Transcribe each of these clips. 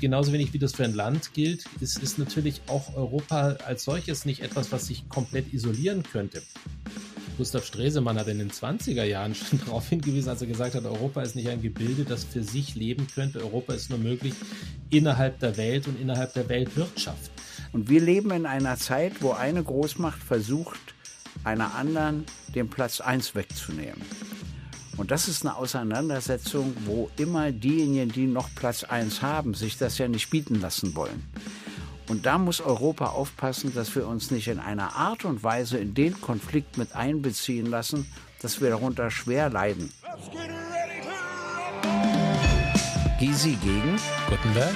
genauso wenig wie das für ein Land gilt, ist, ist natürlich auch Europa als solches nicht etwas, was sich komplett isolieren könnte. Gustav Stresemann hat in den 20er Jahren schon darauf hingewiesen, als er gesagt hat, Europa ist nicht ein Gebilde, das für sich leben könnte. Europa ist nur möglich innerhalb der Welt und innerhalb der Weltwirtschaft. Und wir leben in einer Zeit, wo eine Großmacht versucht, einer anderen den Platz 1 wegzunehmen. Und das ist eine Auseinandersetzung, wo immer diejenigen, die noch Platz 1 haben, sich das ja nicht bieten lassen wollen. Und da muss Europa aufpassen, dass wir uns nicht in einer Art und Weise in den Konflikt mit einbeziehen lassen, dass wir darunter schwer leiden. Gysi gegen Gutenberg.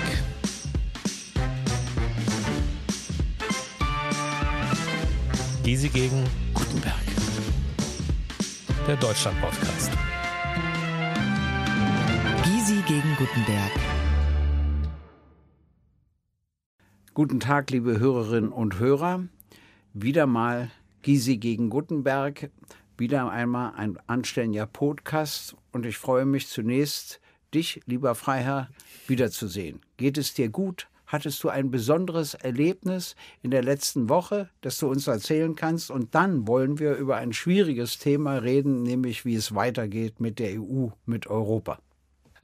Gysi gegen Gutenberg. Der Deutschland-Podcast. Gysi gegen Gutenberg. Guten Tag, liebe Hörerinnen und Hörer. Wieder mal Gysi gegen Gutenberg. Wieder einmal ein anständiger Podcast. Und ich freue mich zunächst, dich, lieber Freiherr, wiederzusehen. Geht es dir gut? Hattest du ein besonderes Erlebnis in der letzten Woche, das du uns erzählen kannst? Und dann wollen wir über ein schwieriges Thema reden, nämlich wie es weitergeht mit der EU, mit Europa.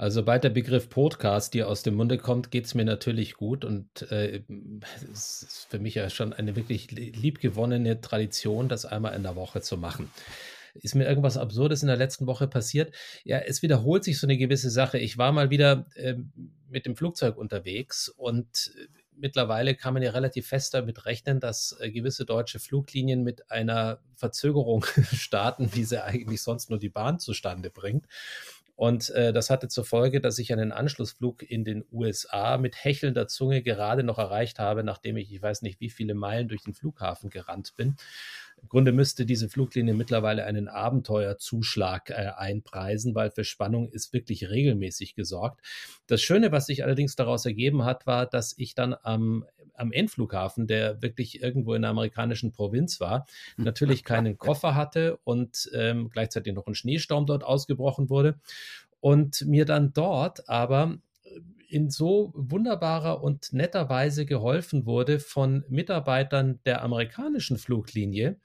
Also sobald der Begriff Podcast dir aus dem Munde kommt, geht es mir natürlich gut und äh, es ist für mich ja schon eine wirklich liebgewonnene Tradition, das einmal in der Woche zu machen. Ist mir irgendwas Absurdes in der letzten Woche passiert? Ja, es wiederholt sich so eine gewisse Sache. Ich war mal wieder äh, mit dem Flugzeug unterwegs und äh, mittlerweile kann man ja relativ fest damit rechnen, dass äh, gewisse deutsche Fluglinien mit einer Verzögerung starten, wie sie eigentlich sonst nur die Bahn zustande bringt. Und äh, das hatte zur Folge, dass ich einen Anschlussflug in den USA mit hechelnder Zunge gerade noch erreicht habe, nachdem ich, ich weiß nicht, wie viele Meilen durch den Flughafen gerannt bin. Im Grunde müsste diese Fluglinie mittlerweile einen Abenteuerzuschlag äh, einpreisen, weil für Spannung ist wirklich regelmäßig gesorgt. Das Schöne, was sich allerdings daraus ergeben hat, war, dass ich dann am, am Endflughafen, der wirklich irgendwo in der amerikanischen Provinz war, natürlich keinen Koffer hatte und ähm, gleichzeitig noch ein Schneesturm dort ausgebrochen wurde und mir dann dort aber in so wunderbarer und netter Weise geholfen wurde von Mitarbeitern der amerikanischen Fluglinie,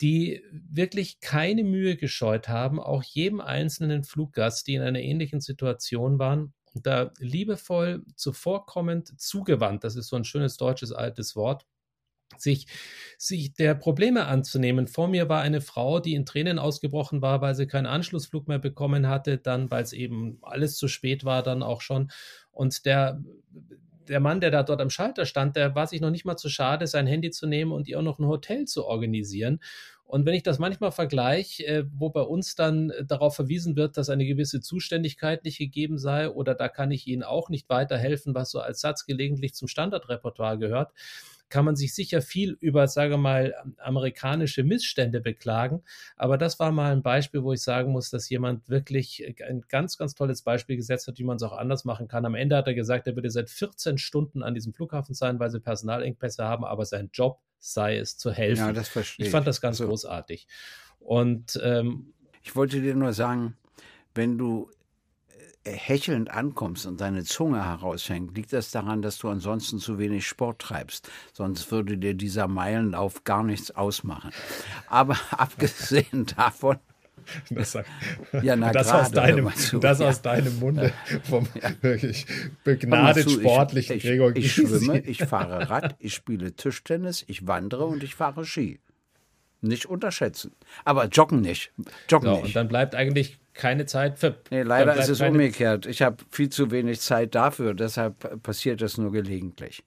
die wirklich keine Mühe gescheut haben, auch jedem einzelnen Fluggast, die in einer ähnlichen Situation waren, da liebevoll, zuvorkommend, zugewandt, das ist so ein schönes deutsches altes Wort, sich, sich der Probleme anzunehmen. Vor mir war eine Frau, die in Tränen ausgebrochen war, weil sie keinen Anschlussflug mehr bekommen hatte, dann, weil es eben alles zu spät war, dann auch schon. Und der, der Mann, der da dort am Schalter stand, der war sich noch nicht mal zu schade, sein Handy zu nehmen und ihr auch noch ein Hotel zu organisieren. Und wenn ich das manchmal vergleiche, äh, wo bei uns dann darauf verwiesen wird, dass eine gewisse Zuständigkeit nicht gegeben sei oder da kann ich Ihnen auch nicht weiterhelfen, was so als Satz gelegentlich zum Standardrepertoire gehört, kann man sich sicher viel über, sage mal, amerikanische Missstände beklagen. Aber das war mal ein Beispiel, wo ich sagen muss, dass jemand wirklich ein ganz, ganz tolles Beispiel gesetzt hat, wie man es auch anders machen kann. Am Ende hat er gesagt, er würde seit 14 Stunden an diesem Flughafen sein, weil sie Personalengpässe haben, aber sein Job sei es zu helfen. Ja, das verstehe ich. fand das ganz also, großartig. Und ähm, ich wollte dir nur sagen, wenn du hechelnd ankommst und deine Zunge heraushängt, liegt das daran, dass du ansonsten zu wenig Sport treibst. Sonst würde dir dieser Meilenlauf gar nichts ausmachen. Aber abgesehen davon, das, ja, na, das, grade, aus, deinem, zu, das ja. aus deinem Munde vom ja. wirklich begnadet zu, sportlichen ich, Gregor Ich, ich schwimme, ich fahre Rad, ich spiele Tischtennis, ich wandere und ich fahre Ski. Nicht unterschätzen. Aber joggen nicht. Joggen so, nicht. Und dann bleibt eigentlich keine Zeit für. Nee, leider ist es umgekehrt. Ich habe viel zu wenig Zeit dafür, deshalb passiert das nur gelegentlich.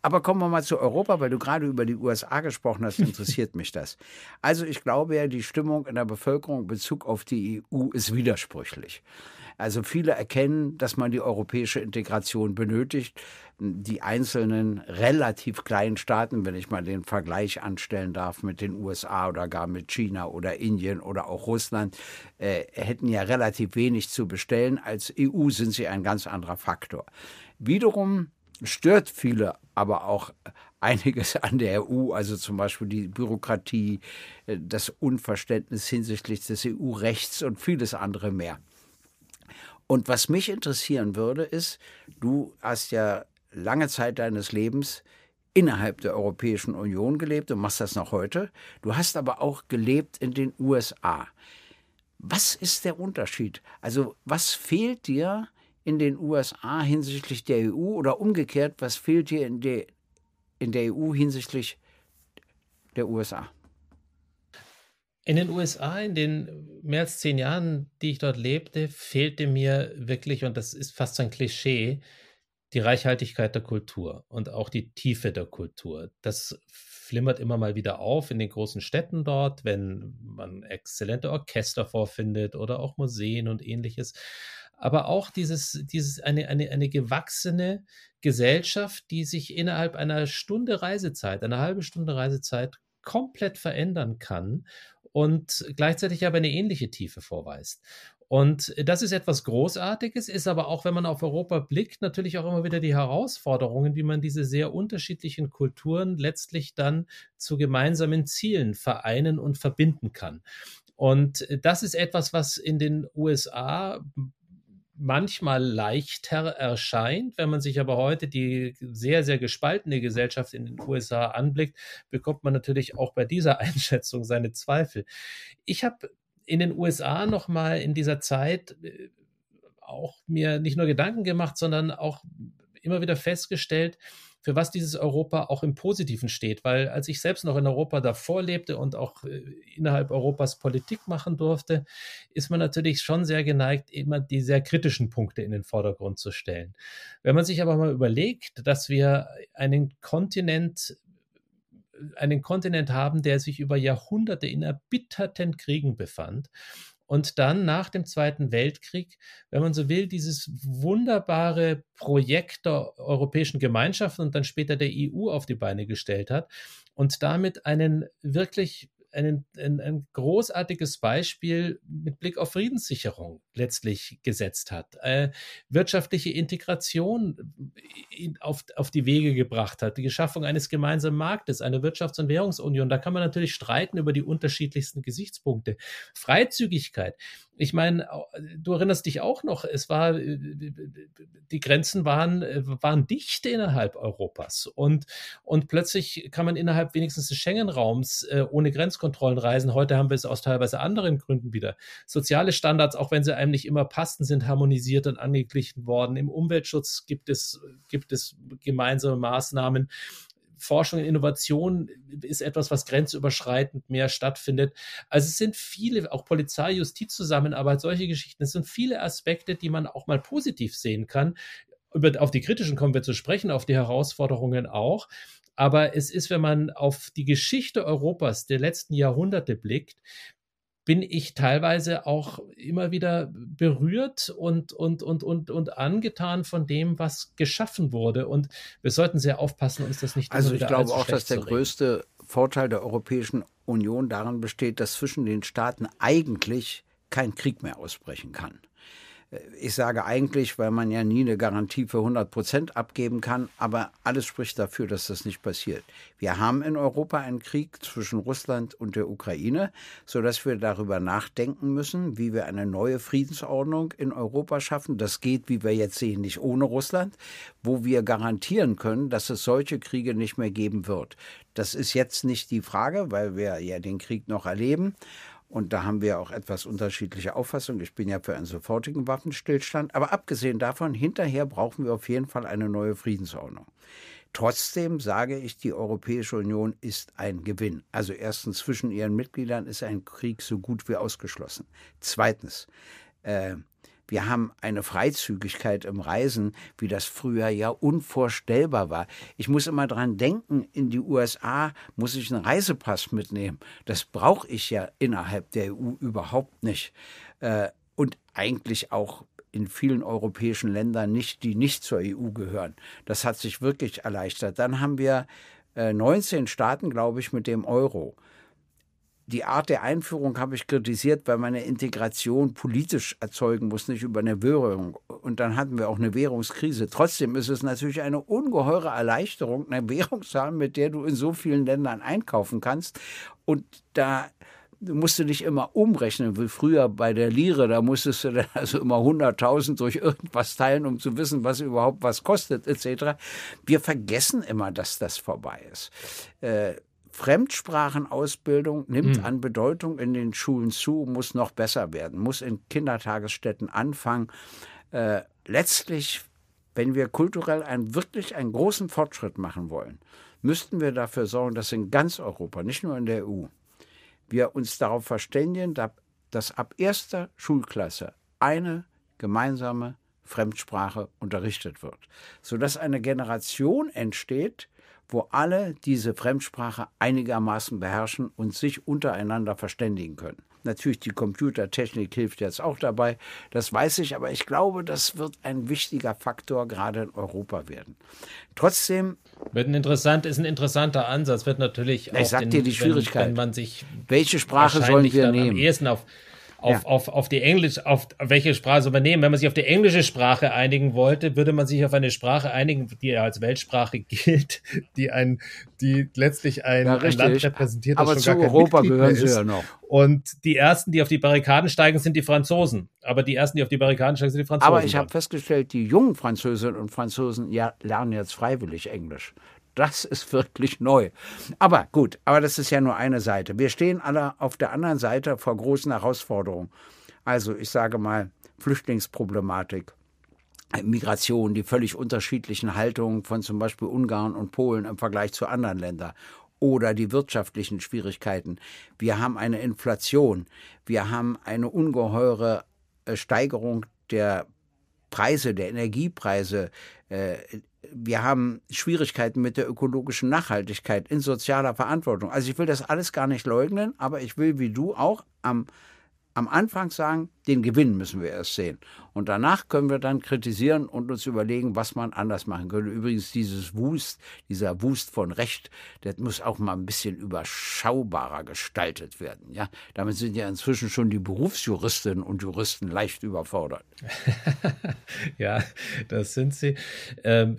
Aber kommen wir mal zu Europa, weil du gerade über die USA gesprochen hast, interessiert mich das. Also ich glaube ja, die Stimmung in der Bevölkerung in Bezug auf die EU ist widersprüchlich. Also viele erkennen, dass man die europäische Integration benötigt. Die einzelnen relativ kleinen Staaten, wenn ich mal den Vergleich anstellen darf mit den USA oder gar mit China oder Indien oder auch Russland, äh, hätten ja relativ wenig zu bestellen. Als EU sind sie ein ganz anderer Faktor. Wiederum stört viele aber auch einiges an der EU, also zum Beispiel die Bürokratie, äh, das Unverständnis hinsichtlich des EU-Rechts und vieles andere mehr. Und was mich interessieren würde, ist, du hast ja lange Zeit deines Lebens innerhalb der Europäischen Union gelebt und machst das noch heute. Du hast aber auch gelebt in den USA. Was ist der Unterschied? Also was fehlt dir in den USA hinsichtlich der EU oder umgekehrt, was fehlt dir in der, in der EU hinsichtlich der USA? In den USA, in den mehr als zehn Jahren, die ich dort lebte, fehlte mir wirklich, und das ist fast ein Klischee, die Reichhaltigkeit der Kultur und auch die Tiefe der Kultur. Das flimmert immer mal wieder auf in den großen Städten dort, wenn man exzellente Orchester vorfindet oder auch Museen und ähnliches. Aber auch dieses, dieses eine, eine, eine gewachsene Gesellschaft, die sich innerhalb einer Stunde Reisezeit, einer halben Stunde Reisezeit komplett verändern kann und gleichzeitig aber eine ähnliche Tiefe vorweist. Und das ist etwas Großartiges, ist aber auch, wenn man auf Europa blickt, natürlich auch immer wieder die Herausforderungen, wie man diese sehr unterschiedlichen Kulturen letztlich dann zu gemeinsamen Zielen vereinen und verbinden kann. Und das ist etwas, was in den USA manchmal leichter erscheint. Wenn man sich aber heute die sehr, sehr gespaltene Gesellschaft in den USA anblickt, bekommt man natürlich auch bei dieser Einschätzung seine Zweifel. Ich habe in den USA nochmal in dieser Zeit äh, auch mir nicht nur Gedanken gemacht, sondern auch immer wieder festgestellt, für was dieses Europa auch im Positiven steht. Weil als ich selbst noch in Europa davor lebte und auch äh, innerhalb Europas Politik machen durfte, ist man natürlich schon sehr geneigt, immer die sehr kritischen Punkte in den Vordergrund zu stellen. Wenn man sich aber mal überlegt, dass wir einen Kontinent einen Kontinent haben, der sich über Jahrhunderte in erbitterten Kriegen befand. Und dann nach dem Zweiten Weltkrieg, wenn man so will, dieses wunderbare Projekt der Europäischen Gemeinschaft und dann später der EU auf die Beine gestellt hat und damit einen wirklich einen, ein, ein großartiges Beispiel mit Blick auf Friedenssicherung letztlich gesetzt hat, äh, wirtschaftliche Integration in, auf, auf die Wege gebracht hat, die Geschaffung eines gemeinsamen Marktes, eine Wirtschafts- und Währungsunion. Da kann man natürlich streiten über die unterschiedlichsten Gesichtspunkte. Freizügigkeit. Ich meine, du erinnerst dich auch noch, es war, äh, die Grenzen waren, äh, waren dicht innerhalb Europas und, und plötzlich kann man innerhalb wenigstens des Schengen-Raums äh, ohne Grenzkontrollen reisen. Heute haben wir es aus teilweise anderen Gründen wieder. Soziale Standards, auch wenn sie einem nicht immer passten, sind harmonisiert und angeglichen worden. Im Umweltschutz gibt es, gibt es gemeinsame Maßnahmen. Forschung und Innovation ist etwas, was grenzüberschreitend mehr stattfindet. Also es sind viele, auch Polizei, Justiz, Zusammenarbeit, solche Geschichten. Es sind viele Aspekte, die man auch mal positiv sehen kann. Über, auf die kritischen kommen wir zu sprechen, auf die Herausforderungen auch. Aber es ist, wenn man auf die Geschichte Europas der letzten Jahrhunderte blickt, bin ich teilweise auch immer wieder berührt und, und, und, und, und angetan von dem, was geschaffen wurde. Und wir sollten sehr aufpassen, uns das nicht Also ich glaube auch, dass der größte Vorteil der Europäischen Union darin besteht, dass zwischen den Staaten eigentlich kein Krieg mehr ausbrechen kann. Ich sage eigentlich, weil man ja nie eine Garantie für 100 Prozent abgeben kann, aber alles spricht dafür, dass das nicht passiert. Wir haben in Europa einen Krieg zwischen Russland und der Ukraine, sodass wir darüber nachdenken müssen, wie wir eine neue Friedensordnung in Europa schaffen. Das geht, wie wir jetzt sehen, nicht ohne Russland, wo wir garantieren können, dass es solche Kriege nicht mehr geben wird. Das ist jetzt nicht die Frage, weil wir ja den Krieg noch erleben. Und da haben wir auch etwas unterschiedliche Auffassungen. Ich bin ja für einen sofortigen Waffenstillstand. Aber abgesehen davon, hinterher brauchen wir auf jeden Fall eine neue Friedensordnung. Trotzdem sage ich, die Europäische Union ist ein Gewinn. Also erstens, zwischen ihren Mitgliedern ist ein Krieg so gut wie ausgeschlossen. Zweitens, äh, wir haben eine Freizügigkeit im Reisen, wie das früher ja unvorstellbar war. Ich muss immer dran denken, in die USA muss ich einen Reisepass mitnehmen. Das brauche ich ja innerhalb der EU überhaupt nicht. Äh, und eigentlich auch in vielen europäischen Ländern nicht, die nicht zur EU gehören. Das hat sich wirklich erleichtert. Dann haben wir 19 äh, Staaten, glaube ich, mit dem Euro die Art der Einführung habe ich kritisiert, weil man eine Integration politisch erzeugen muss, nicht über eine Währung. Und dann hatten wir auch eine Währungskrise. Trotzdem ist es natürlich eine ungeheure Erleichterung, eine Währung zu haben, mit der du in so vielen Ländern einkaufen kannst. Und da musst du nicht immer umrechnen, wie früher bei der Lire, da musstest du dann also immer 100.000 durch irgendwas teilen, um zu wissen, was überhaupt was kostet, etc. Wir vergessen immer, dass das vorbei ist. Äh, Fremdsprachenausbildung nimmt mhm. an Bedeutung in den Schulen zu, muss noch besser werden, muss in Kindertagesstätten anfangen. Äh, letztlich, wenn wir kulturell einen, wirklich einen großen Fortschritt machen wollen, müssten wir dafür sorgen, dass in ganz Europa, nicht nur in der EU, wir uns darauf verständigen, dass ab erster Schulklasse eine gemeinsame Fremdsprache unterrichtet wird, sodass eine Generation entsteht, wo alle diese Fremdsprache einigermaßen beherrschen und sich untereinander verständigen können. Natürlich, die Computertechnik hilft jetzt auch dabei, das weiß ich, aber ich glaube, das wird ein wichtiger Faktor gerade in Europa werden. Trotzdem. Wird ein interessant, ist ein interessanter Ansatz, wird natürlich auch. Ich sag den, dir die Schwierigkeit. Wenn, wenn man sich. Welche Sprache sollen wir nehmen? Am ehesten auf auf, ja. auf, auf die Englisch, auf welche Sprache übernehmen. Wenn man sich auf die englische Sprache einigen wollte, würde man sich auf eine Sprache einigen, die ja als Weltsprache gilt, die ein, die letztlich ein, ja, ein Land repräsentiert, das Aber schon zu gar Europa gehören sie ja noch. Und die ersten, die auf die Barrikaden steigen, sind die Franzosen. Aber die ersten, die auf die Barrikaden steigen, sind die Franzosen. Aber ich habe festgestellt, die jungen Französinnen und Franzosen ja, lernen jetzt freiwillig Englisch. Das ist wirklich neu. Aber gut, aber das ist ja nur eine Seite. Wir stehen alle auf der anderen Seite vor großen Herausforderungen. Also ich sage mal Flüchtlingsproblematik, Migration, die völlig unterschiedlichen Haltungen von zum Beispiel Ungarn und Polen im Vergleich zu anderen Ländern oder die wirtschaftlichen Schwierigkeiten. Wir haben eine Inflation, wir haben eine ungeheure äh, Steigerung der Preise, der Energiepreise, äh, wir haben Schwierigkeiten mit der ökologischen Nachhaltigkeit in sozialer Verantwortung. Also ich will das alles gar nicht leugnen, aber ich will wie du auch am, am Anfang sagen, den Gewinn müssen wir erst sehen. Und danach können wir dann kritisieren und uns überlegen, was man anders machen könnte. Übrigens dieses Wust, dieser Wust von Recht, der muss auch mal ein bisschen überschaubarer gestaltet werden. Ja, damit sind ja inzwischen schon die Berufsjuristinnen und Juristen leicht überfordert. ja, das sind sie. Ähm,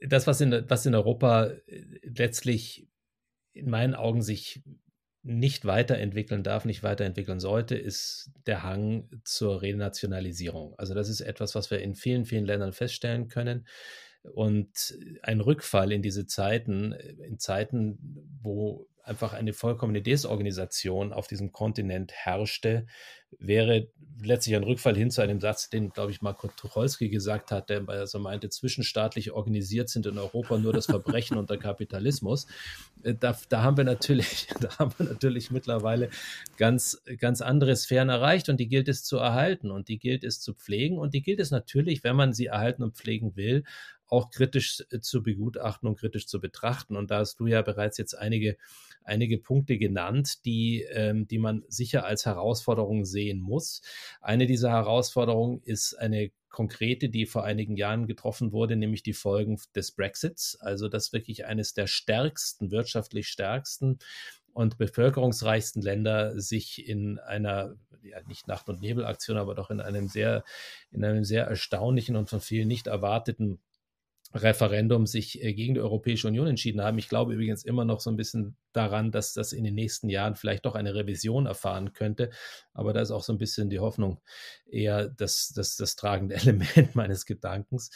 das, was in, was in Europa letztlich in meinen Augen sich nicht weiterentwickeln darf, nicht weiterentwickeln sollte, ist der Hang zur Renationalisierung. Also das ist etwas, was wir in vielen, vielen Ländern feststellen können. Und ein Rückfall in diese Zeiten, in Zeiten, wo einfach eine vollkommene Desorganisation auf diesem Kontinent herrschte, wäre letztlich ein Rückfall hin zu einem Satz, den, glaube ich, Marco Tucholsky gesagt hat, der also meinte, zwischenstaatlich organisiert sind in Europa nur das Verbrechen und der Kapitalismus. Äh, da, da, haben wir natürlich, da haben wir natürlich mittlerweile ganz, ganz andere Sphären erreicht und die gilt es zu erhalten und die gilt es zu pflegen und die gilt es natürlich, wenn man sie erhalten und pflegen will, auch kritisch äh, zu begutachten und kritisch zu betrachten. Und da hast du ja bereits jetzt einige, einige Punkte genannt, die, ähm, die man sicher als Herausforderung sehen muss. Eine dieser Herausforderungen ist eine konkrete, die vor einigen Jahren getroffen wurde, nämlich die Folgen des Brexits. Also das wirklich eines der stärksten, wirtschaftlich stärksten und bevölkerungsreichsten Länder sich in einer, ja nicht Nacht- und Nebelaktion, aber doch in einem sehr, in einem sehr erstaunlichen und von vielen nicht erwarteten Referendum sich äh, gegen die Europäische Union entschieden haben. Ich glaube übrigens immer noch so ein bisschen daran, dass das in den nächsten Jahren vielleicht doch eine Revision erfahren könnte. Aber da ist auch so ein bisschen die Hoffnung eher das, das, das tragende Element meines Gedankens.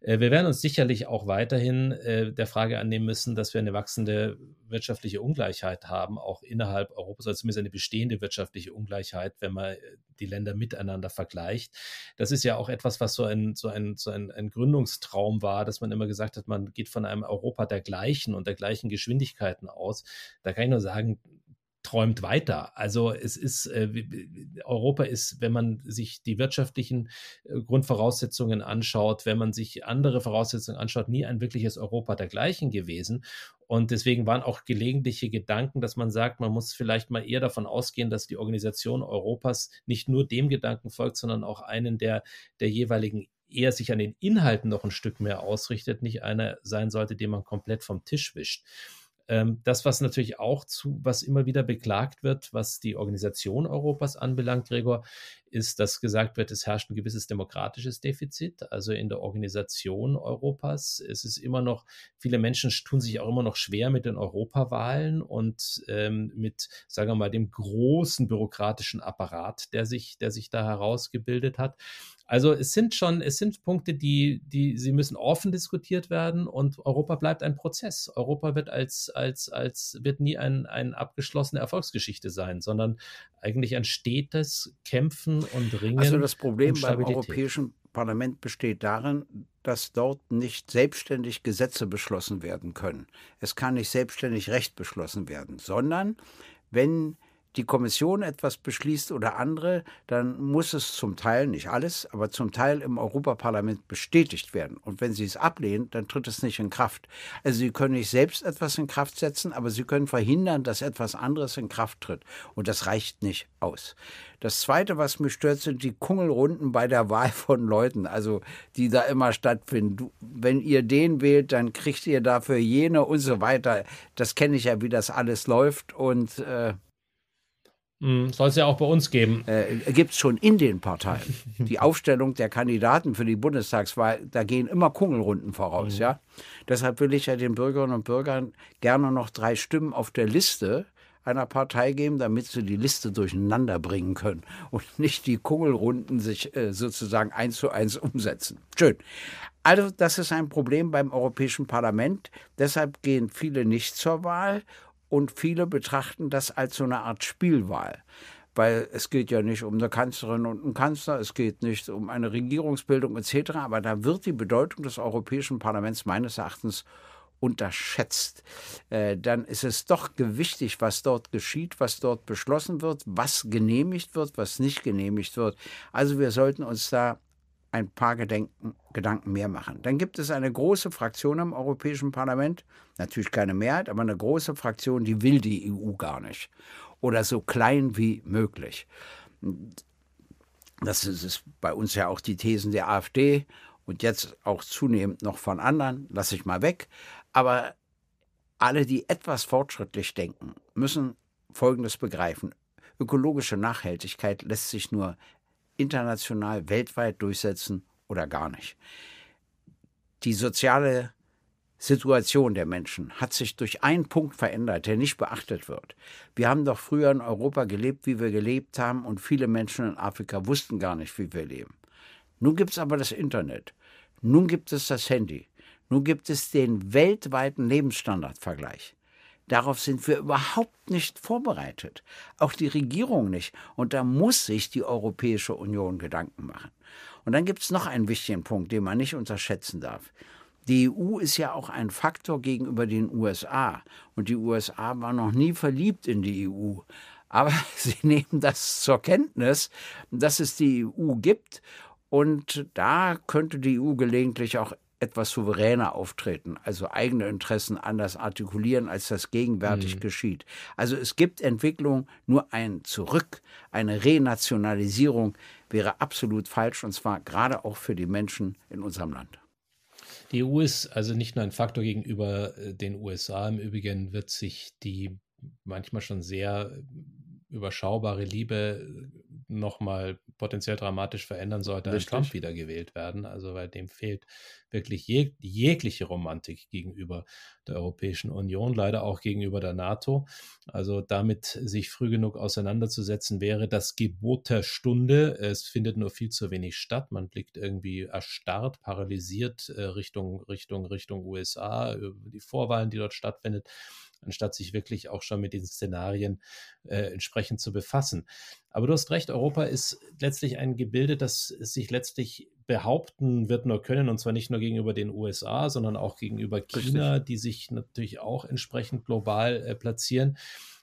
Äh, wir werden uns sicherlich auch weiterhin äh, der Frage annehmen müssen, dass wir eine wachsende wirtschaftliche Ungleichheit haben, auch innerhalb Europas, also zumindest eine bestehende wirtschaftliche Ungleichheit, wenn man die Länder miteinander vergleicht. Das ist ja auch etwas, was so ein, so ein, so ein, ein Gründungstraum war, dass man immer gesagt hat, man geht von einem Europa der gleichen und der gleichen Geschwindigkeiten aus. Da kann ich nur sagen, träumt weiter. Also es ist, äh, Europa ist, wenn man sich die wirtschaftlichen äh, Grundvoraussetzungen anschaut, wenn man sich andere Voraussetzungen anschaut, nie ein wirkliches Europa dergleichen gewesen. Und deswegen waren auch gelegentliche Gedanken, dass man sagt, man muss vielleicht mal eher davon ausgehen, dass die Organisation Europas nicht nur dem Gedanken folgt, sondern auch einen der, der jeweiligen eher sich an den Inhalten noch ein Stück mehr ausrichtet, nicht einer sein sollte, den man komplett vom Tisch wischt. Ähm, das, was natürlich auch zu, was immer wieder beklagt wird, was die Organisation Europas anbelangt, Gregor, ist, dass gesagt wird, es herrscht ein gewisses demokratisches Defizit. Also in der Organisation Europas es ist immer noch, viele Menschen tun sich auch immer noch schwer mit den Europawahlen und ähm, mit, sagen wir mal, dem großen bürokratischen Apparat, der sich, der sich da herausgebildet hat. Also es sind schon, es sind Punkte, die, die, sie müssen offen diskutiert werden und Europa bleibt ein Prozess. Europa wird als, als, als, wird nie ein, ein abgeschlossene Erfolgsgeschichte sein, sondern eigentlich ein stetes Kämpfen und Ringen. Also das Problem um beim Europäischen Parlament besteht darin, dass dort nicht selbstständig Gesetze beschlossen werden können. Es kann nicht selbstständig Recht beschlossen werden, sondern wenn die Kommission etwas beschließt oder andere, dann muss es zum Teil, nicht alles, aber zum Teil im Europaparlament bestätigt werden. Und wenn Sie es ablehnen, dann tritt es nicht in Kraft. Also Sie können nicht selbst etwas in Kraft setzen, aber Sie können verhindern, dass etwas anderes in Kraft tritt. Und das reicht nicht aus. Das Zweite, was mich stört, sind die Kungelrunden bei der Wahl von Leuten, also die da immer stattfinden. wenn ihr den wählt, dann kriegt ihr dafür jene und so weiter. Das kenne ich ja, wie das alles läuft. Und äh, Soll es ja auch bei uns geben. Äh, Gibt es schon in den Parteien. Die Aufstellung der Kandidaten für die Bundestagswahl, da gehen immer Kungelrunden voraus. Mhm. Ja? Deshalb will ich ja den Bürgerinnen und Bürgern gerne noch drei Stimmen auf der Liste einer Partei geben, damit sie die Liste durcheinander bringen können und nicht die Kungelrunden sich äh, sozusagen eins zu eins umsetzen. Schön. Also das ist ein Problem beim Europäischen Parlament. Deshalb gehen viele nicht zur Wahl und viele betrachten das als so eine Art Spielwahl. Weil es geht ja nicht um eine Kanzlerin und einen Kanzler, es geht nicht um eine Regierungsbildung etc., aber da wird die Bedeutung des Europäischen Parlaments meines Erachtens unterschätzt. Äh, dann ist es doch gewichtig, was dort geschieht, was dort beschlossen wird, was genehmigt wird, was nicht genehmigt wird. Also wir sollten uns da ein paar Gedenken, Gedanken mehr machen. Dann gibt es eine große Fraktion im Europäischen Parlament, natürlich keine Mehrheit, aber eine große Fraktion, die will die EU gar nicht oder so klein wie möglich. Das ist bei uns ja auch die Thesen der AfD und jetzt auch zunehmend noch von anderen, lasse ich mal weg. Aber alle, die etwas fortschrittlich denken, müssen Folgendes begreifen. Ökologische Nachhaltigkeit lässt sich nur international, weltweit durchsetzen oder gar nicht. Die soziale Situation der Menschen hat sich durch einen Punkt verändert, der nicht beachtet wird. Wir haben doch früher in Europa gelebt, wie wir gelebt haben, und viele Menschen in Afrika wussten gar nicht, wie wir leben. Nun gibt es aber das Internet. Nun gibt es das Handy. Nun gibt es den weltweiten Lebensstandardvergleich. Darauf sind wir überhaupt nicht vorbereitet. Auch die Regierung nicht. Und da muss sich die Europäische Union Gedanken machen. Und dann gibt es noch einen wichtigen Punkt, den man nicht unterschätzen darf. Die EU ist ja auch ein Faktor gegenüber den USA. Und die USA war noch nie verliebt in die EU. Aber sie nehmen das zur Kenntnis, dass es die EU gibt. Und da könnte die EU gelegentlich auch etwas souveräner auftreten, also eigene Interessen anders artikulieren, als das gegenwärtig mhm. geschieht. Also es gibt Entwicklung, nur ein Zurück, eine Renationalisierung wäre absolut falsch und zwar gerade auch für die Menschen in unserem Land. Die EU ist also nicht nur ein Faktor gegenüber äh, den USA. Im Übrigen wird sich die manchmal schon sehr überschaubare Liebe nochmal potenziell dramatisch verändern sollte, wenn Trump wieder gewählt werden. Also weil dem fehlt wirklich jeg jegliche Romantik gegenüber der Europäischen Union, leider auch gegenüber der NATO. Also damit sich früh genug auseinanderzusetzen, wäre das Gebot der Stunde. Es findet nur viel zu wenig statt. Man blickt irgendwie erstarrt, paralysiert äh, Richtung, Richtung, Richtung USA, über die Vorwahlen, die dort stattfindet anstatt sich wirklich auch schon mit diesen Szenarien äh, entsprechend zu befassen. Aber du hast recht, Europa ist letztlich ein Gebilde, das sich letztlich behaupten wird nur können, und zwar nicht nur gegenüber den USA, sondern auch gegenüber China, Richtig. die sich natürlich auch entsprechend global äh, platzieren.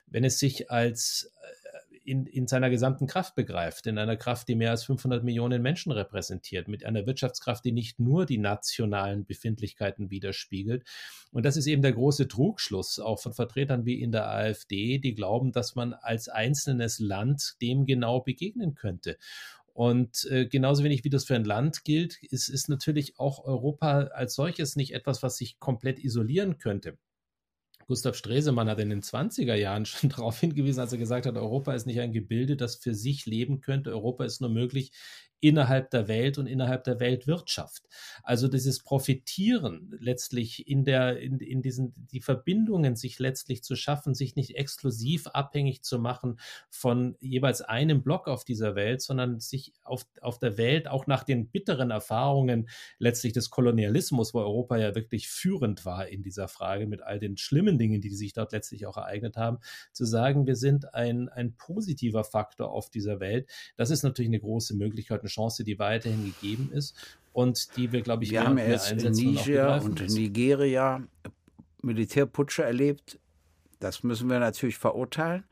Wenn es sich als äh, in, in seiner gesamten Kraft begreift, in einer Kraft, die mehr als 500 Millionen Menschen repräsentiert, mit einer Wirtschaftskraft, die nicht nur die nationalen Befindlichkeiten widerspiegelt. Und das ist eben der große Trugschluss, auch von Vertretern wie in der AfD, die glauben, dass man als einzelnes Land dem genau begegnen könnte. Und äh, genauso wenig wie das für ein Land gilt, ist, ist natürlich auch Europa als solches nicht etwas, was sich komplett isolieren könnte. Gustav Stresemann hat in den 20er Jahren schon darauf hingewiesen, als er gesagt hat, Europa ist nicht ein Gebilde, das für sich leben könnte. Europa ist nur möglich innerhalb der Welt und innerhalb der Weltwirtschaft. Also dieses Profitieren letztlich in der, in, in diesen, die Verbindungen sich letztlich zu schaffen, sich nicht exklusiv abhängig zu machen von jeweils einem Block auf dieser Welt, sondern sich auf, auf der Welt auch nach den bitteren Erfahrungen letztlich des Kolonialismus, wo Europa ja wirklich führend war in dieser Frage mit all den schlimmen Dingen, die sich dort letztlich auch ereignet haben, zu sagen, wir sind ein, ein positiver Faktor auf dieser Welt. Das ist natürlich eine große Möglichkeit, Chance, die weiterhin gegeben ist und die wir, glaube ich, wir haben jetzt in Niger und, und Nigeria Militärputsche erlebt. Das müssen wir natürlich verurteilen.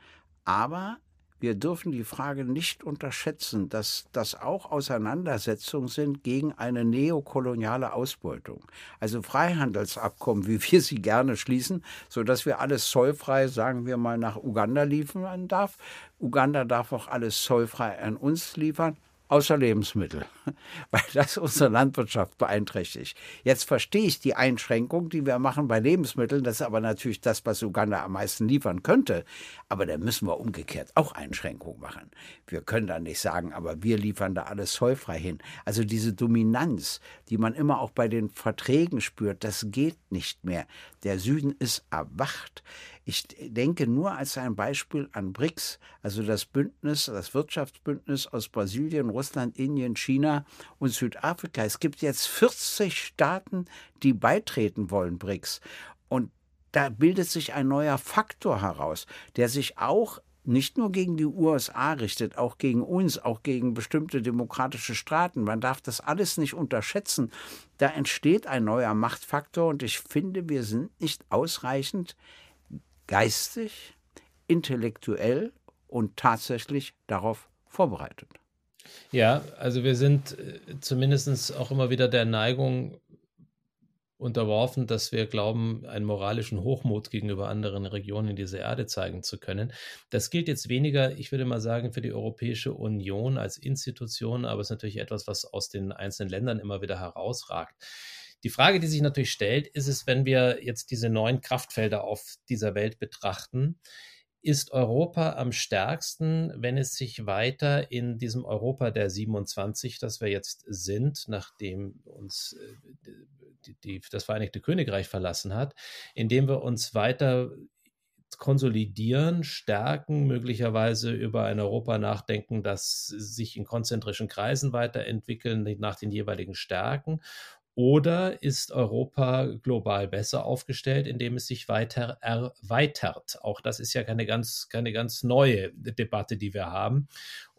Aber wir dürfen die Frage nicht unterschätzen, dass das auch Auseinandersetzungen sind gegen eine neokoloniale Ausbeutung. Also Freihandelsabkommen, wie wir sie gerne schließen, sodass wir alles zollfrei, sagen wir mal, nach Uganda liefern darf. Uganda darf auch alles zollfrei an uns liefern außer Lebensmittel, weil das unsere Landwirtschaft beeinträchtigt. Jetzt verstehe ich die Einschränkung, die wir machen bei Lebensmitteln. Das ist aber natürlich das, was Uganda am meisten liefern könnte. Aber da müssen wir umgekehrt auch Einschränkungen machen. Wir können da nicht sagen, aber wir liefern da alles zollfrei hin. Also diese Dominanz, die man immer auch bei den Verträgen spürt, das geht nicht mehr. Der Süden ist erwacht. Ich denke nur als ein Beispiel an BRICS, also das Bündnis, das Wirtschaftsbündnis aus Brasilien, Russland, Indien, China und Südafrika. Es gibt jetzt 40 Staaten, die beitreten wollen, BRICS. Und da bildet sich ein neuer Faktor heraus, der sich auch nicht nur gegen die USA richtet, auch gegen uns, auch gegen bestimmte demokratische Staaten. Man darf das alles nicht unterschätzen. Da entsteht ein neuer Machtfaktor und ich finde, wir sind nicht ausreichend geistig, intellektuell und tatsächlich darauf vorbereitet. Ja, also wir sind äh, zumindest auch immer wieder der Neigung unterworfen, dass wir glauben, einen moralischen Hochmut gegenüber anderen Regionen dieser Erde zeigen zu können. Das gilt jetzt weniger, ich würde mal sagen, für die Europäische Union als Institution, aber es ist natürlich etwas, was aus den einzelnen Ländern immer wieder herausragt. Die Frage, die sich natürlich stellt, ist es, wenn wir jetzt diese neuen Kraftfelder auf dieser Welt betrachten, ist Europa am stärksten, wenn es sich weiter in diesem Europa der 27, das wir jetzt sind, nachdem uns äh, die, die, das Vereinigte Königreich verlassen hat, indem wir uns weiter konsolidieren, stärken, möglicherweise über ein Europa nachdenken, das sich in konzentrischen Kreisen weiterentwickeln nach den jeweiligen Stärken oder ist Europa global besser aufgestellt, indem es sich weiter erweitert? Auch das ist ja keine ganz, keine ganz neue Debatte, die wir haben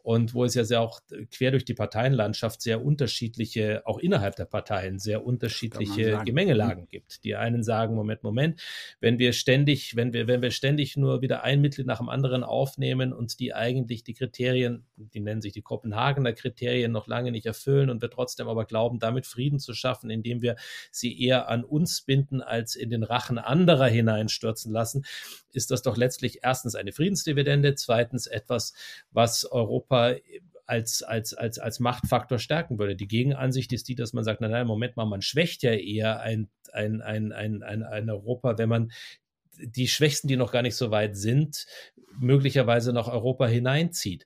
und wo es ja sehr auch quer durch die Parteienlandschaft sehr unterschiedliche, auch innerhalb der Parteien sehr unterschiedliche Gemengelagen gibt. Die einen sagen, Moment, Moment, wenn wir ständig, wenn wir, wenn wir ständig nur wieder ein Mitglied nach dem anderen aufnehmen und die eigentlich die Kriterien, die nennen sich die Kopenhagener Kriterien, noch lange nicht erfüllen und wir trotzdem aber glauben, damit Frieden zu schaffen, indem wir sie eher an uns binden, als in den Rachen anderer hineinstürzen lassen, ist das doch letztlich erstens eine Friedensdividende, zweitens etwas, was Europa als, als, als, als Machtfaktor stärken würde. Die Gegenansicht ist die, dass man sagt, nein, nein, Moment mal, man schwächt ja eher ein, ein, ein, ein, ein, ein Europa, wenn man die Schwächsten, die noch gar nicht so weit sind, möglicherweise nach Europa hineinzieht.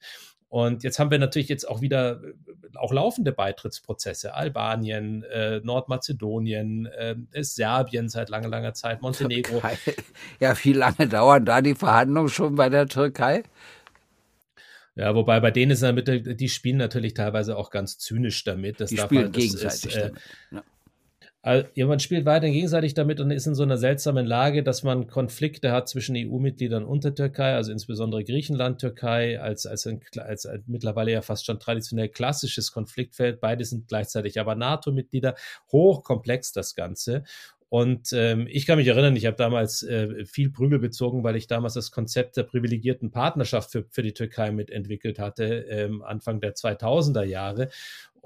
Und jetzt haben wir natürlich jetzt auch wieder äh, auch laufende Beitrittsprozesse. Albanien, äh, Nordmazedonien, äh, Serbien seit langer, langer Zeit, Montenegro. Türkei. Ja, wie lange dauern da die Verhandlungen schon bei der Türkei? Ja, wobei bei denen ist damit, die spielen natürlich teilweise auch ganz zynisch damit. Das die spielen man, gegenseitig ist, äh. Ja. Ja, man spielt weiter gegenseitig damit und ist in so einer seltsamen Lage, dass man Konflikte hat zwischen EU-Mitgliedern und der Türkei, also insbesondere Griechenland, Türkei, als, als, ein, als ein mittlerweile ja fast schon traditionell klassisches Konfliktfeld. Beide sind gleichzeitig aber NATO-Mitglieder. Hochkomplex das Ganze. Und ähm, ich kann mich erinnern, ich habe damals äh, viel Prügel bezogen, weil ich damals das Konzept der privilegierten Partnerschaft für, für die Türkei mitentwickelt hatte, ähm, Anfang der 2000er Jahre.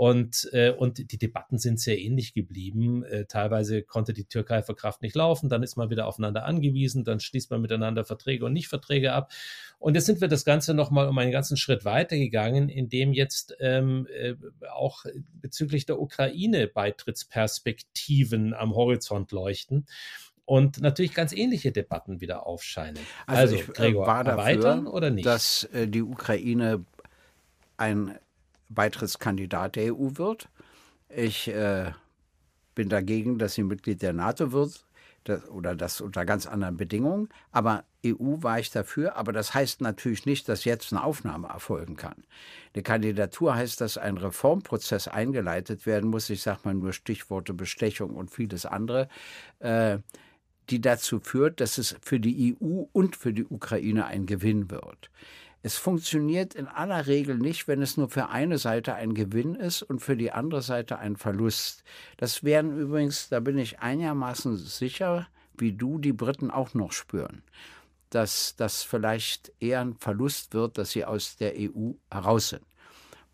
Und, äh, und die Debatten sind sehr ähnlich geblieben. Äh, teilweise konnte die Türkei vor Kraft nicht laufen, dann ist man wieder aufeinander angewiesen, dann schließt man miteinander Verträge und Nicht-Verträge ab. Und jetzt sind wir das Ganze nochmal um einen ganzen Schritt weitergegangen, indem jetzt ähm, äh, auch bezüglich der Ukraine Beitrittsperspektiven am Horizont leuchten. und natürlich ganz ähnliche Debatten wieder aufscheinen. Also, also ich, äh, Gregor, war dafür, oder nicht? dass äh, die Ukraine ein Beitrittskandidat der EU wird. Ich äh, bin dagegen, dass sie Mitglied der NATO wird das, oder das unter ganz anderen Bedingungen. Aber EU war ich dafür. Aber das heißt natürlich nicht, dass jetzt eine Aufnahme erfolgen kann. Eine Kandidatur heißt, dass ein Reformprozess eingeleitet werden muss. Ich sage mal nur Stichworte Bestechung und vieles andere. Äh, die dazu führt, dass es für die EU und für die Ukraine ein Gewinn wird. Es funktioniert in aller Regel nicht, wenn es nur für eine Seite ein Gewinn ist und für die andere Seite ein Verlust. Das werden übrigens, da bin ich einigermaßen sicher, wie du die Briten auch noch spüren, dass das vielleicht eher ein Verlust wird, dass sie aus der EU heraus sind.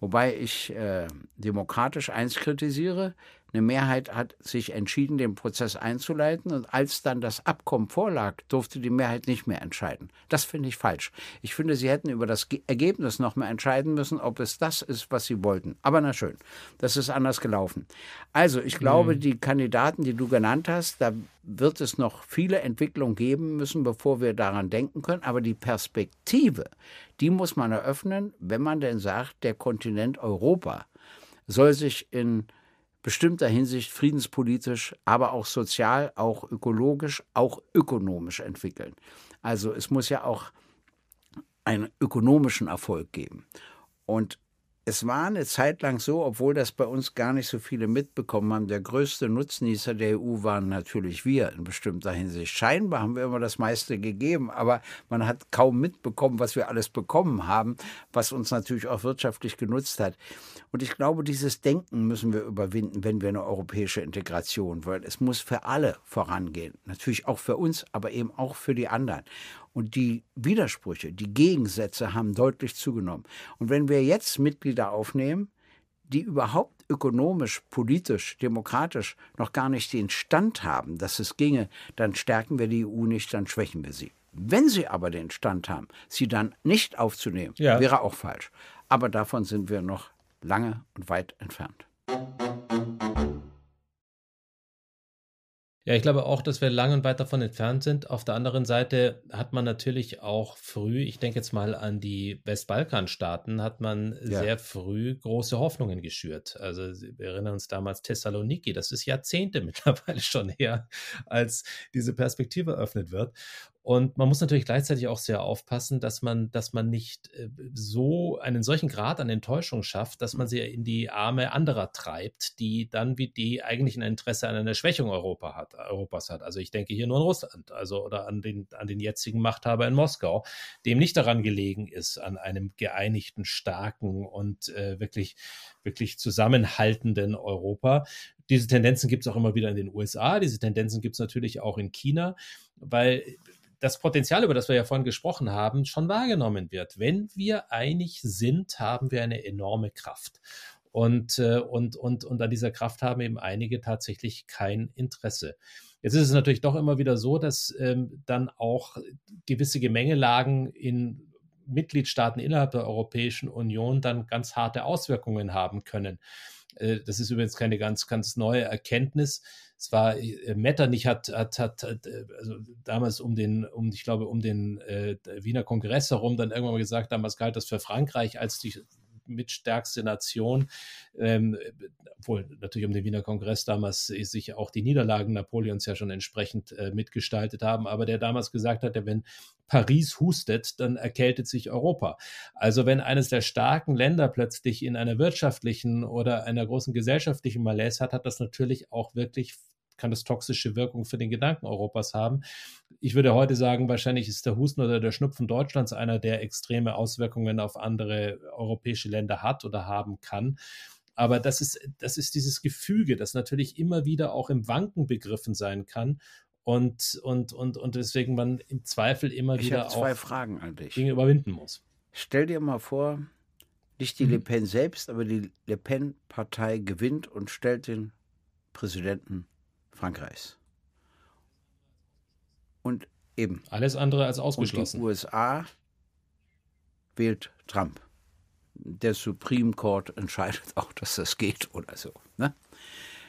Wobei ich äh, demokratisch eins kritisiere, eine Mehrheit hat sich entschieden, den Prozess einzuleiten und als dann das Abkommen vorlag, durfte die Mehrheit nicht mehr entscheiden. Das finde ich falsch. Ich finde, sie hätten über das Ergebnis noch mal entscheiden müssen, ob es das ist, was sie wollten. Aber na schön, das ist anders gelaufen. Also, ich glaube, mhm. die Kandidaten, die du genannt hast, da wird es noch viele Entwicklungen geben müssen, bevor wir daran denken können. Aber die Perspektive, die muss man eröffnen, wenn man denn sagt, der Kontinent Europa soll sich in bestimmter Hinsicht friedenspolitisch, aber auch sozial, auch ökologisch, auch ökonomisch entwickeln. Also es muss ja auch einen ökonomischen Erfolg geben. Und es war eine Zeit lang so, obwohl das bei uns gar nicht so viele mitbekommen haben, der größte Nutznießer der EU waren natürlich wir in bestimmter Hinsicht. Scheinbar haben wir immer das meiste gegeben, aber man hat kaum mitbekommen, was wir alles bekommen haben, was uns natürlich auch wirtschaftlich genutzt hat. Und ich glaube, dieses Denken müssen wir überwinden, wenn wir eine europäische Integration wollen. Es muss für alle vorangehen. Natürlich auch für uns, aber eben auch für die anderen. Und die Widersprüche, die Gegensätze haben deutlich zugenommen. Und wenn wir jetzt Mitglieder aufnehmen, die überhaupt ökonomisch, politisch, demokratisch noch gar nicht den Stand haben, dass es ginge, dann stärken wir die EU nicht, dann schwächen wir sie. Wenn sie aber den Stand haben, sie dann nicht aufzunehmen, ja. wäre auch falsch. Aber davon sind wir noch lange und weit entfernt. Ja, ich glaube auch, dass wir lang und weit davon entfernt sind. Auf der anderen Seite hat man natürlich auch früh, ich denke jetzt mal an die Westbalkanstaaten, hat man ja. sehr früh große Hoffnungen geschürt. Also wir erinnern uns damals Thessaloniki, das ist Jahrzehnte mittlerweile schon her, als diese Perspektive eröffnet wird. Und man muss natürlich gleichzeitig auch sehr aufpassen, dass man, dass man nicht äh, so einen solchen Grad an Enttäuschung schafft, dass man sie in die Arme anderer treibt, die dann wie die eigentlich ein Interesse an einer Schwächung Europa hat, Europas hat. Also ich denke hier nur an Russland, also oder an den, an den jetzigen Machthaber in Moskau, dem nicht daran gelegen ist, an einem geeinigten, starken und äh, wirklich, wirklich zusammenhaltenden Europa. Diese Tendenzen gibt es auch immer wieder in den USA, diese Tendenzen gibt es natürlich auch in China, weil das Potenzial, über das wir ja vorhin gesprochen haben, schon wahrgenommen wird. Wenn wir einig sind, haben wir eine enorme Kraft. Und, äh, und, und, und an dieser Kraft haben eben einige tatsächlich kein Interesse. Jetzt ist es natürlich doch immer wieder so, dass ähm, dann auch gewisse Gemengelagen in Mitgliedstaaten innerhalb der Europäischen Union dann ganz harte Auswirkungen haben können. Äh, das ist übrigens keine ganz, ganz neue Erkenntnis. Es war äh, Metternich hat, hat, hat, hat äh, also damals um den, um, ich glaube, um den äh, Wiener Kongress herum dann irgendwann mal gesagt, damals galt das für Frankreich als die mitstärkste Nation, ähm, obwohl natürlich um den Wiener Kongress damals sich auch die Niederlagen Napoleons ja schon entsprechend äh, mitgestaltet haben, aber der damals gesagt hat, wenn Paris hustet, dann erkältet sich Europa. Also wenn eines der starken Länder plötzlich in einer wirtschaftlichen oder einer großen gesellschaftlichen Malaise hat, hat das natürlich auch wirklich kann das toxische Wirkung für den Gedanken Europas haben. Ich würde heute sagen, wahrscheinlich ist der Husten oder der Schnupfen Deutschlands einer, der extreme Auswirkungen auf andere europäische Länder hat oder haben kann. Aber das ist, das ist dieses Gefüge, das natürlich immer wieder auch im Wanken begriffen sein kann und, und, und, und deswegen man im Zweifel immer ich wieder auch an dich. Dinge überwinden muss. Stell dir mal vor, nicht die mhm. Le Pen selbst, aber die Le Pen-Partei gewinnt und stellt den Präsidenten Frankreichs. Und eben. Alles andere als ausgeschlossen. Und die USA wählt Trump. Der Supreme Court entscheidet auch, dass das geht oder so. Ne?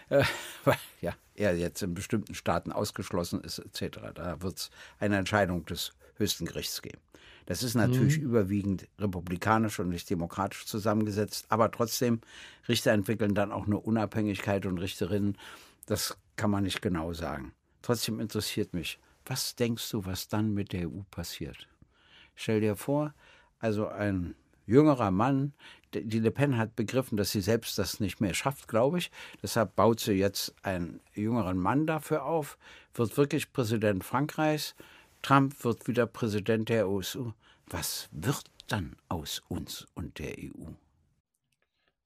Äh, ja, er jetzt in bestimmten Staaten ausgeschlossen ist, etc. Da wird es eine Entscheidung des höchsten Gerichts geben. Das ist natürlich mhm. überwiegend republikanisch und nicht demokratisch zusammengesetzt, aber trotzdem, Richter entwickeln dann auch eine Unabhängigkeit und Richterinnen, das kann man nicht genau sagen. Trotzdem interessiert mich, was denkst du, was dann mit der EU passiert? Stell dir vor, also ein jüngerer Mann, die Le Pen hat begriffen, dass sie selbst das nicht mehr schafft, glaube ich. Deshalb baut sie jetzt einen jüngeren Mann dafür auf, wird wirklich Präsident Frankreichs. Trump wird wieder Präsident der USA. Was wird dann aus uns und der EU?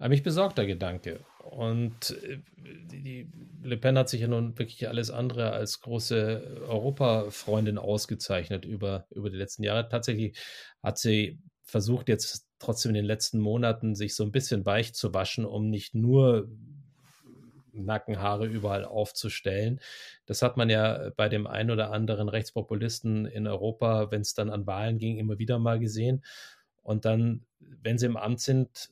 Mich besorgt der Gedanke. Und äh, die Le Pen hat sich ja nun wirklich alles andere als große Europafreundin ausgezeichnet über, über die letzten Jahre. Tatsächlich hat sie versucht jetzt trotzdem in den letzten Monaten sich so ein bisschen weich zu waschen, um nicht nur Nackenhaare überall aufzustellen. Das hat man ja bei dem einen oder anderen Rechtspopulisten in Europa, wenn es dann an Wahlen ging, immer wieder mal gesehen. Und dann, wenn sie im Amt sind,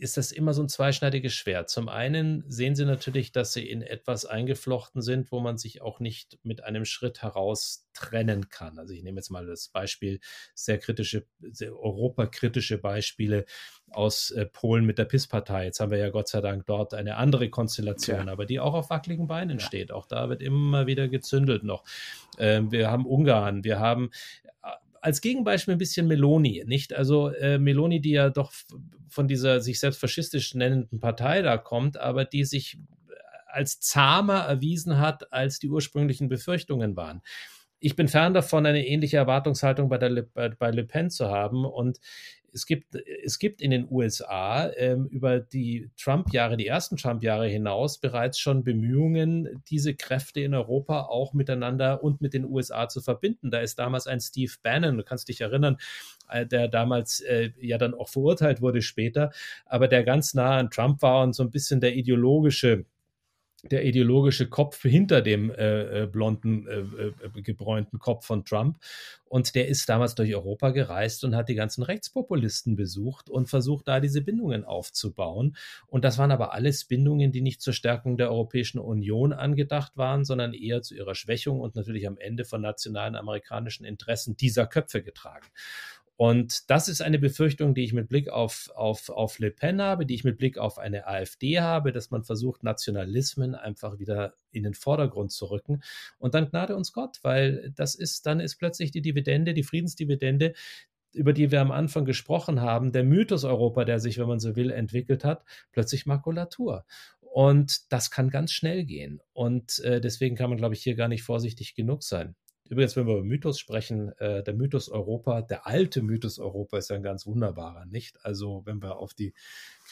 ist das immer so ein zweischneidiges Schwert. Zum einen sehen Sie natürlich, dass Sie in etwas eingeflochten sind, wo man sich auch nicht mit einem Schritt heraus trennen kann. Also ich nehme jetzt mal das Beispiel, sehr kritische, sehr europakritische Beispiele aus äh, Polen mit der PIS-Partei. Jetzt haben wir ja Gott sei Dank dort eine andere Konstellation, ja. aber die auch auf wackeligen Beinen ja. steht. Auch da wird immer wieder gezündelt noch. Ähm, wir haben Ungarn, wir haben als Gegenbeispiel ein bisschen Meloni, nicht? Also äh, Meloni, die ja doch von dieser sich selbst faschistisch nennenden Partei da kommt, aber die sich als zahmer erwiesen hat, als die ursprünglichen Befürchtungen waren. Ich bin fern davon, eine ähnliche Erwartungshaltung bei, der Le, bei, bei Le Pen zu haben und es gibt, es gibt in den USA ähm, über die Trump-Jahre, die ersten Trump-Jahre hinaus bereits schon Bemühungen, diese Kräfte in Europa auch miteinander und mit den USA zu verbinden. Da ist damals ein Steve Bannon, du kannst dich erinnern, äh, der damals äh, ja dann auch verurteilt wurde später, aber der ganz nah an Trump war und so ein bisschen der ideologische der ideologische Kopf hinter dem äh, äh blonden, äh, äh, gebräunten Kopf von Trump. Und der ist damals durch Europa gereist und hat die ganzen Rechtspopulisten besucht und versucht, da diese Bindungen aufzubauen. Und das waren aber alles Bindungen, die nicht zur Stärkung der Europäischen Union angedacht waren, sondern eher zu ihrer Schwächung und natürlich am Ende von nationalen amerikanischen Interessen dieser Köpfe getragen. Und das ist eine Befürchtung, die ich mit Blick auf, auf, auf Le Pen habe, die ich mit Blick auf eine AfD habe, dass man versucht, Nationalismen einfach wieder in den Vordergrund zu rücken. Und dann gnade uns Gott, weil das ist, dann ist plötzlich die Dividende, die Friedensdividende, über die wir am Anfang gesprochen haben, der Mythos Europa, der sich, wenn man so will, entwickelt hat, plötzlich Makulatur. Und das kann ganz schnell gehen. Und äh, deswegen kann man, glaube ich, hier gar nicht vorsichtig genug sein. Übrigens, wenn wir über Mythos sprechen, äh, der Mythos Europa, der alte Mythos Europa ist ja ein ganz wunderbarer, nicht? Also, wenn wir auf die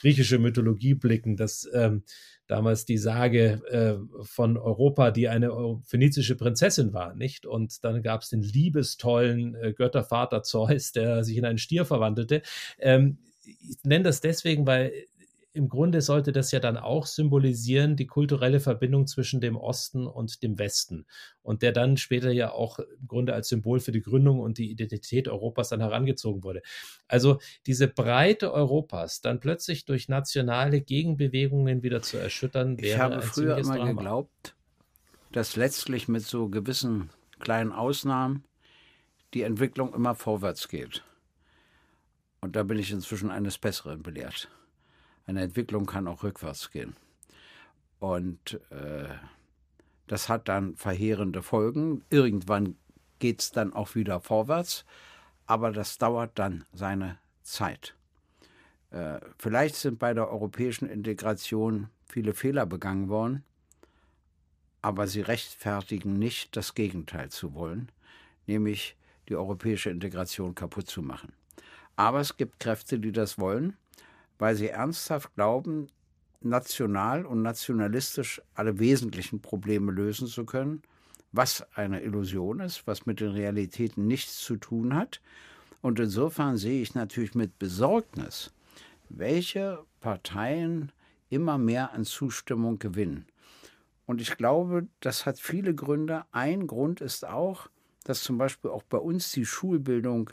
griechische Mythologie blicken, dass ähm, damals die Sage äh, von Europa, die eine phönizische Prinzessin war, nicht? Und dann gab es den liebestollen äh, Göttervater Zeus, der sich in einen Stier verwandelte. Ähm, ich nenne das deswegen, weil im Grunde sollte das ja dann auch symbolisieren die kulturelle Verbindung zwischen dem Osten und dem Westen und der dann später ja auch im Grunde als Symbol für die Gründung und die Identität Europas dann herangezogen wurde. Also diese Breite Europas dann plötzlich durch nationale Gegenbewegungen wieder zu erschüttern, wäre ich habe früher immer Drama. geglaubt, dass letztlich mit so gewissen kleinen Ausnahmen die Entwicklung immer vorwärts geht. Und da bin ich inzwischen eines Besseren belehrt eine Entwicklung kann auch rückwärts gehen. Und äh, das hat dann verheerende Folgen. Irgendwann geht es dann auch wieder vorwärts, aber das dauert dann seine Zeit. Äh, vielleicht sind bei der europäischen Integration viele Fehler begangen worden, aber sie rechtfertigen nicht, das Gegenteil zu wollen, nämlich die europäische Integration kaputt zu machen. Aber es gibt Kräfte, die das wollen weil sie ernsthaft glauben, national und nationalistisch alle wesentlichen Probleme lösen zu können, was eine Illusion ist, was mit den Realitäten nichts zu tun hat. Und insofern sehe ich natürlich mit Besorgnis, welche Parteien immer mehr an Zustimmung gewinnen. Und ich glaube, das hat viele Gründe. Ein Grund ist auch, dass zum Beispiel auch bei uns die Schulbildung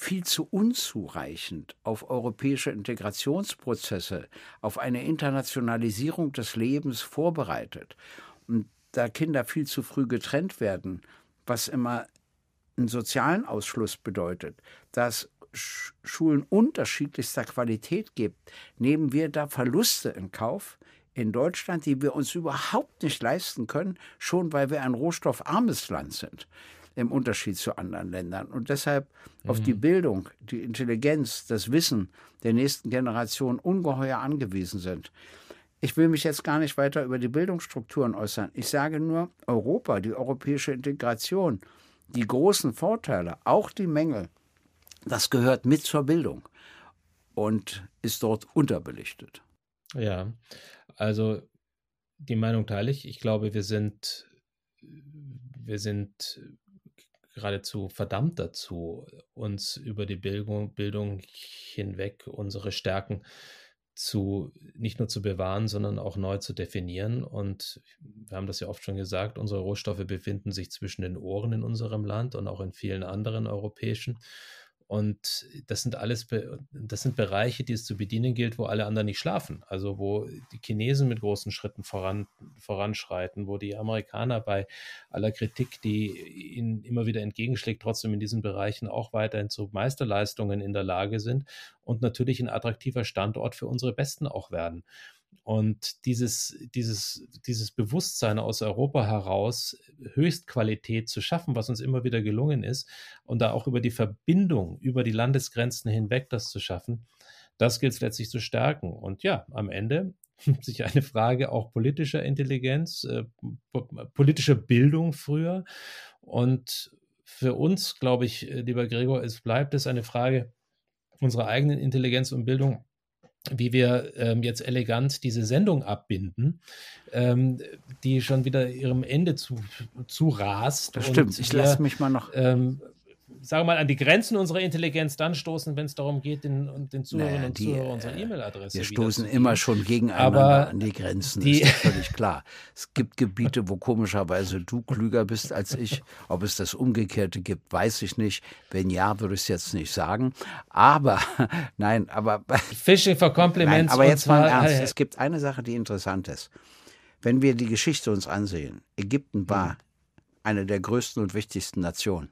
viel zu unzureichend auf europäische Integrationsprozesse, auf eine Internationalisierung des Lebens vorbereitet. Und da Kinder viel zu früh getrennt werden, was immer einen sozialen Ausschluss bedeutet, dass Schulen unterschiedlichster Qualität gibt, nehmen wir da Verluste in Kauf in Deutschland, die wir uns überhaupt nicht leisten können, schon weil wir ein rohstoffarmes Land sind im Unterschied zu anderen Ländern. Und deshalb mhm. auf die mhm. Bildung, die Intelligenz, das Wissen der nächsten Generation ungeheuer angewiesen sind. Ich will mich jetzt gar nicht weiter über die Bildungsstrukturen äußern. Ich sage nur, Europa, die europäische Integration, die großen Vorteile, auch die Mängel, das gehört mit zur Bildung und ist dort unterbelichtet. Ja, also die Meinung teile ich. Ich glaube, wir sind, wir sind geradezu verdammt dazu, uns über die Bildung, Bildung hinweg unsere Stärken zu nicht nur zu bewahren, sondern auch neu zu definieren. Und wir haben das ja oft schon gesagt, unsere Rohstoffe befinden sich zwischen den Ohren in unserem Land und auch in vielen anderen europäischen. Und das sind alles, das sind Bereiche, die es zu bedienen gilt, wo alle anderen nicht schlafen. Also wo die Chinesen mit großen Schritten voran, voranschreiten, wo die Amerikaner bei aller Kritik, die ihnen immer wieder entgegenschlägt, trotzdem in diesen Bereichen auch weiterhin zu Meisterleistungen in der Lage sind und natürlich ein attraktiver Standort für unsere Besten auch werden. Und dieses, dieses, dieses Bewusstsein aus Europa heraus, Höchstqualität zu schaffen, was uns immer wieder gelungen ist, und da auch über die Verbindung, über die Landesgrenzen hinweg das zu schaffen, das gilt es letztlich zu stärken. Und ja, am Ende sich eine Frage auch politischer Intelligenz, äh, politischer Bildung früher. Und für uns, glaube ich, äh, lieber Gregor, es bleibt es eine Frage unserer eigenen Intelligenz und Bildung wie wir ähm, jetzt elegant diese Sendung abbinden, ähm, die schon wieder ihrem Ende zu, zu rast. Das stimmt, ich lasse mich mal noch. Ähm, sagen wir mal, an die Grenzen unserer Intelligenz dann stoßen, wenn es darum geht, den, den Zuhörern naja, und Zuhörern unsere äh, E-Mail-Adresse Wir stoßen immer schon gegeneinander Aber an die Grenzen, die, ist völlig klar. Es gibt Gebiete, wo komischerweise du klüger bist als ich. Ob es das Umgekehrte gibt, weiß ich nicht. Wenn ja, würde ich es jetzt nicht sagen. Aber, nein, aber... Fishing for Compliments. Nein, aber jetzt mal ernst. Es gibt eine Sache, die interessant ist. Wenn wir die Geschichte uns ansehen, Ägypten war hm. eine der größten und wichtigsten Nationen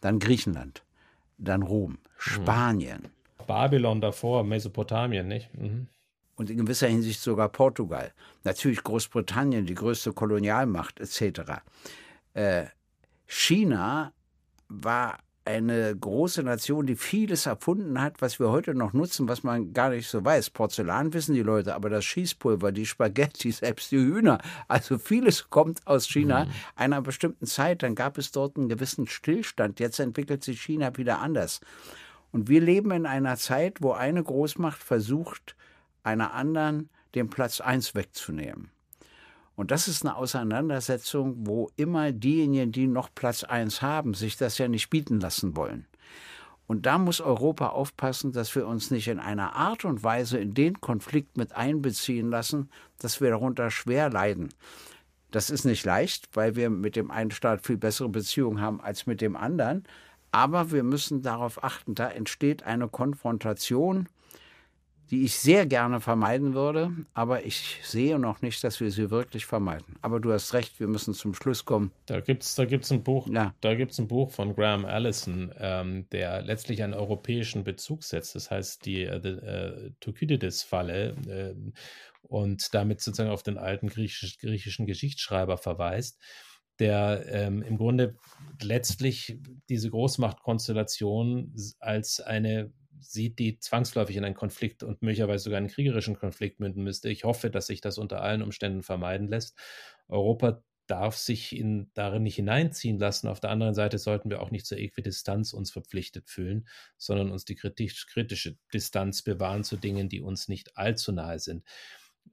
dann Griechenland, dann Rom, mhm. Spanien. Babylon davor, Mesopotamien, nicht? Mhm. Und in gewisser Hinsicht sogar Portugal. Natürlich Großbritannien, die größte Kolonialmacht etc. Äh, China war eine große Nation, die vieles erfunden hat, was wir heute noch nutzen, was man gar nicht so weiß. Porzellan wissen die Leute, aber das Schießpulver, die Spaghetti, selbst die Hühner, also vieles kommt aus China mhm. einer bestimmten Zeit. Dann gab es dort einen gewissen Stillstand. Jetzt entwickelt sich China wieder anders. Und wir leben in einer Zeit, wo eine Großmacht versucht, einer anderen den Platz eins wegzunehmen. Und das ist eine Auseinandersetzung, wo immer diejenigen, die noch Platz 1 haben, sich das ja nicht bieten lassen wollen. Und da muss Europa aufpassen, dass wir uns nicht in einer Art und Weise in den Konflikt mit einbeziehen lassen, dass wir darunter schwer leiden. Das ist nicht leicht, weil wir mit dem einen Staat viel bessere Beziehungen haben als mit dem anderen. Aber wir müssen darauf achten, da entsteht eine Konfrontation, die ich sehr gerne vermeiden würde, aber ich sehe noch nicht, dass wir sie wirklich vermeiden. Aber du hast recht, wir müssen zum Schluss kommen. Da gibt es da gibt's ein Buch, ja. da gibt's ein Buch von Graham Allison, ähm, der letztlich einen europäischen Bezug setzt. Das heißt die äh, äh, Thukydides-Falle äh, und damit sozusagen auf den alten griechisch, griechischen Geschichtsschreiber verweist der ähm, im Grunde letztlich diese Großmachtkonstellation als eine sieht, die zwangsläufig in einen Konflikt und möglicherweise sogar einen kriegerischen Konflikt münden müsste. Ich hoffe, dass sich das unter allen Umständen vermeiden lässt. Europa darf sich in, darin nicht hineinziehen lassen. Auf der anderen Seite sollten wir auch nicht zur Äquidistanz uns verpflichtet fühlen, sondern uns die kritisch, kritische Distanz bewahren zu Dingen, die uns nicht allzu nahe sind.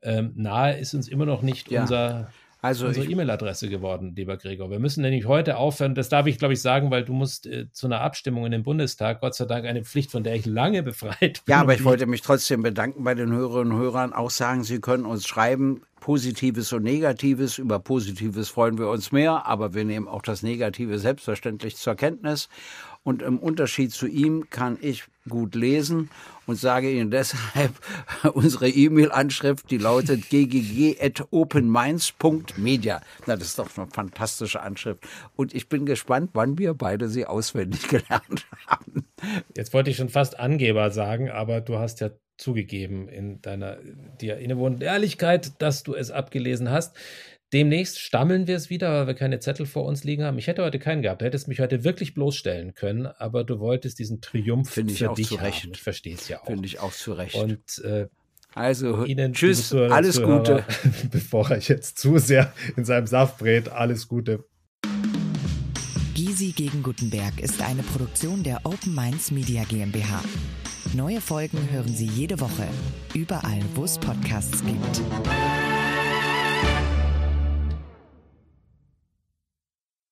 Ähm, nahe ist uns immer noch nicht ja. unser also unsere E-Mail-Adresse geworden, lieber Gregor. Wir müssen nämlich heute aufhören. Das darf ich, glaube ich, sagen, weil du musst äh, zu einer Abstimmung in den Bundestag, Gott sei Dank eine Pflicht, von der ich lange befreit bin. Ja, aber ich wollte mich trotzdem bedanken bei den Hörerinnen und Hörern. Auch sagen, Sie können uns schreiben, Positives und Negatives. Über Positives freuen wir uns mehr, aber wir nehmen auch das Negative selbstverständlich zur Kenntnis. Und im Unterschied zu ihm kann ich gut lesen und sage Ihnen deshalb unsere E-Mail-Anschrift, die lautet ggg.openminds.media. Na, das ist doch eine fantastische Anschrift. Und ich bin gespannt, wann wir beide sie auswendig gelernt haben. Jetzt wollte ich schon fast Angeber sagen, aber du hast ja zugegeben in deiner dir innewohnenden Ehrlichkeit, dass du es abgelesen hast. Demnächst stammeln wir es wieder, weil wir keine Zettel vor uns liegen haben. Ich hätte heute keinen gehabt. Du hättest mich heute wirklich bloßstellen können, aber du wolltest diesen Triumph Finde ich für auch dich zu Recht. haben. Ich verstehe es ja auch. Finde ich auch zu Recht. Und äh, also, Ihnen, tschüss, Zuhörer, alles Zuhörer, Gute. Bevor er jetzt zu sehr in seinem Saft brät, alles Gute. Gysi gegen Gutenberg ist eine Produktion der Open Minds Media GmbH. Neue Folgen hören Sie jede Woche, überall, wo es Podcasts gibt.